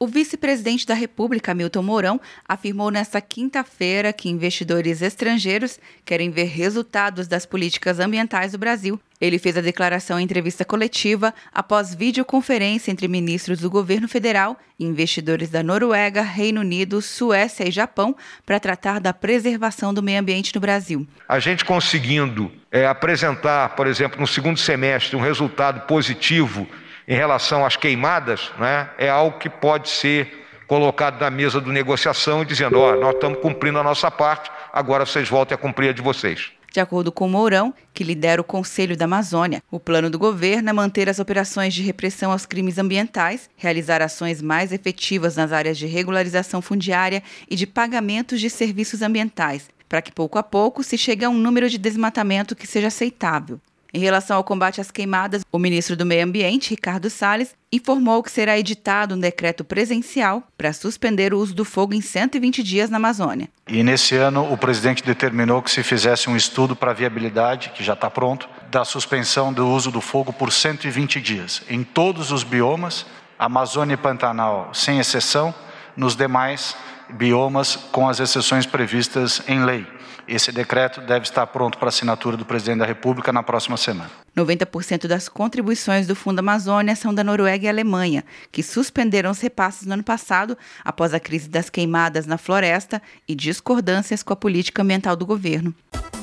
O vice-presidente da República, Milton Mourão, afirmou nesta quinta-feira que investidores estrangeiros querem ver resultados das políticas ambientais do Brasil. Ele fez a declaração em entrevista coletiva após videoconferência entre ministros do governo federal e investidores da Noruega, Reino Unido, Suécia e Japão para tratar da preservação do meio ambiente no Brasil. A gente conseguindo é, apresentar, por exemplo, no segundo semestre, um resultado positivo em relação às queimadas, né, é algo que pode ser colocado na mesa de negociação dizendo: ó, oh, nós estamos cumprindo a nossa parte, agora vocês voltem a cumprir a de vocês. De acordo com Mourão, que lidera o Conselho da Amazônia, o plano do governo é manter as operações de repressão aos crimes ambientais, realizar ações mais efetivas nas áreas de regularização fundiária e de pagamentos de serviços ambientais, para que pouco a pouco se chegue a um número de desmatamento que seja aceitável. Em relação ao combate às queimadas, o ministro do Meio Ambiente, Ricardo Salles, informou que será editado um decreto presencial para suspender o uso do fogo em 120 dias na Amazônia. E nesse ano, o presidente determinou que se fizesse um estudo para viabilidade, que já está pronto, da suspensão do uso do fogo por 120 dias, em todos os biomas, Amazônia e Pantanal sem exceção, nos demais biomas, com as exceções previstas em lei. Esse decreto deve estar pronto para assinatura do presidente da República na próxima semana. 90% das contribuições do Fundo Amazônia são da Noruega e Alemanha, que suspenderam os repasses no ano passado após a crise das queimadas na floresta e discordâncias com a política ambiental do governo.